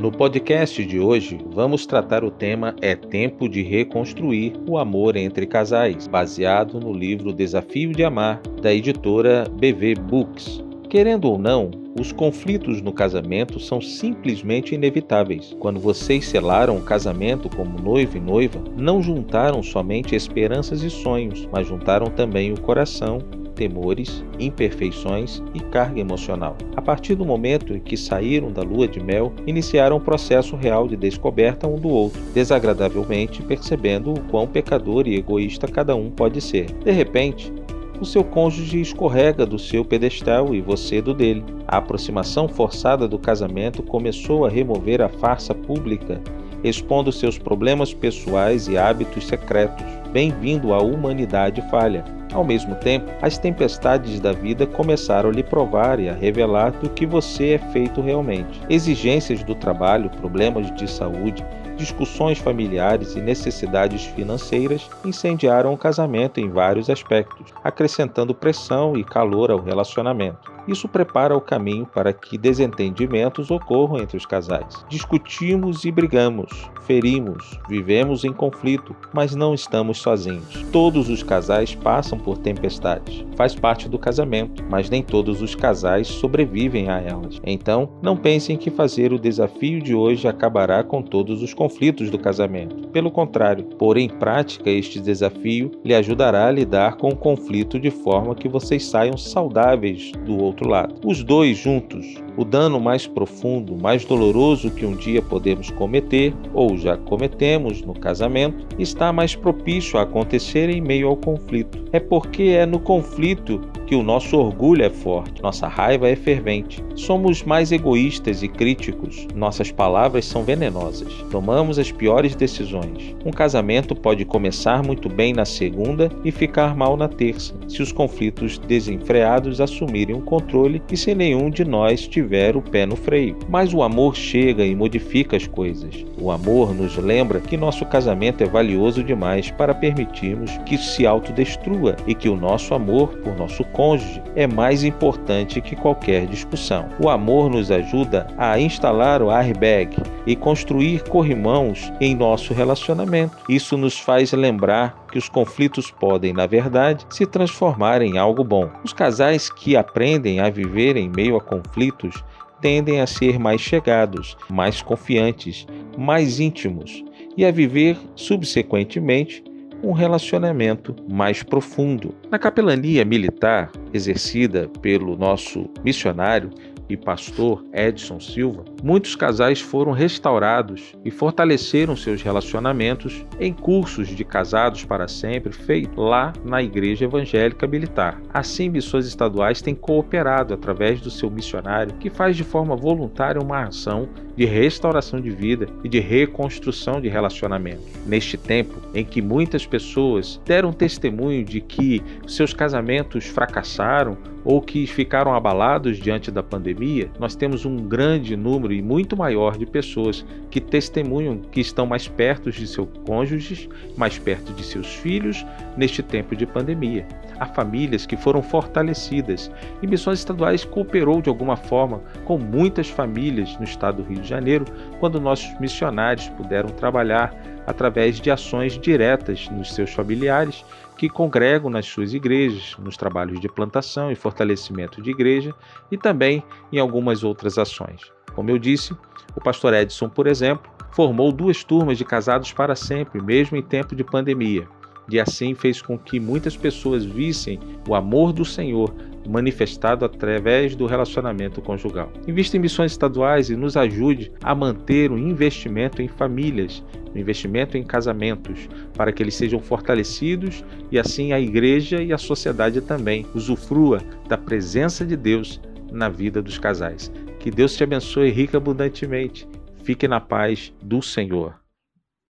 No podcast de hoje, vamos tratar o tema É Tempo de Reconstruir o Amor entre Casais, baseado no livro Desafio de Amar, da editora BV Books. Querendo ou não, os conflitos no casamento são simplesmente inevitáveis. Quando vocês selaram o casamento como noivo e noiva, não juntaram somente esperanças e sonhos, mas juntaram também o coração, temores, imperfeições e carga emocional. A partir do momento em que saíram da lua de mel, iniciaram um processo real de descoberta um do outro, desagradavelmente percebendo o quão pecador e egoísta cada um pode ser. De repente, o seu cônjuge escorrega do seu pedestal e você do dele. A aproximação forçada do casamento começou a remover a farsa pública, expondo seus problemas pessoais e hábitos secretos. Bem-vindo à humanidade falha. Ao mesmo tempo, as tempestades da vida começaram a lhe provar e a revelar do que você é feito realmente. Exigências do trabalho, problemas de saúde, discussões familiares e necessidades financeiras incendiaram o casamento em vários aspectos, acrescentando pressão e calor ao relacionamento. Isso prepara o caminho para que desentendimentos ocorram entre os casais. Discutimos e brigamos, ferimos, vivemos em conflito, mas não estamos sozinhos. Todos os casais passam por tempestades. Faz parte do casamento, mas nem todos os casais sobrevivem a elas. Então, não pensem que fazer o desafio de hoje acabará com todos os conflitos do casamento. Pelo contrário, pôr em prática este desafio lhe ajudará a lidar com o conflito de forma que vocês saiam saudáveis do outro lado. Os dois juntos, o dano mais profundo, mais doloroso que um dia podemos cometer ou já cometemos no casamento, está mais propício a acontecer em meio ao conflito. É porque é no conflito que o nosso orgulho é forte, nossa raiva é fervente. Somos mais egoístas e críticos, nossas palavras são venenosas. Tomamos as piores decisões. Um casamento pode começar muito bem na segunda e ficar mal na terça, se os conflitos desenfreados assumirem o controle e se nenhum de nós tiver o pé no freio. Mas o amor chega e modifica as coisas. O amor nos lembra que nosso casamento é valioso demais para permitirmos que se autodestrua e que o nosso amor por nosso cônjuge é mais importante que qualquer discussão. O amor nos ajuda a instalar o airbag e construir corrimãos em nosso relacionamento. Isso nos faz lembrar que os conflitos podem, na verdade, se transformar em algo bom. Os casais que aprendem a viver em meio a conflitos tendem a ser mais chegados, mais confiantes, mais íntimos e a viver subsequentemente um relacionamento mais profundo. Na capelania militar exercida pelo nosso missionário e pastor Edson Silva, muitos casais foram restaurados e fortaleceram seus relacionamentos em cursos de casados para sempre feitos lá na Igreja Evangélica Militar. Assim, missões estaduais têm cooperado através do seu missionário, que faz de forma voluntária uma ação de restauração de vida e de reconstrução de relacionamento. Neste tempo em que muitas pessoas deram testemunho de que seus casamentos fracassaram ou que ficaram abalados diante da pandemia, nós temos um grande número e muito maior de pessoas que testemunham que estão mais perto de seus cônjuges, mais perto de seus filhos neste tempo de pandemia. Há famílias que foram fortalecidas e Missões Estaduais cooperou de alguma forma com muitas famílias no estado do Rio de Janeiro quando nossos missionários puderam trabalhar através de ações diretas nos seus familiares que congregam nas suas igrejas, nos trabalhos de plantação e fortalecimento de igreja e também em algumas outras ações. Como eu disse, o pastor Edson, por exemplo, formou duas turmas de casados para sempre, mesmo em tempo de pandemia e assim fez com que muitas pessoas vissem o amor do Senhor manifestado através do relacionamento conjugal. Invista em missões estaduais e nos ajude a manter o investimento em famílias, o investimento em casamentos, para que eles sejam fortalecidos e assim a igreja e a sociedade também usufrua da presença de Deus na vida dos casais. Que Deus te abençoe rica abundantemente. Fique na paz do Senhor.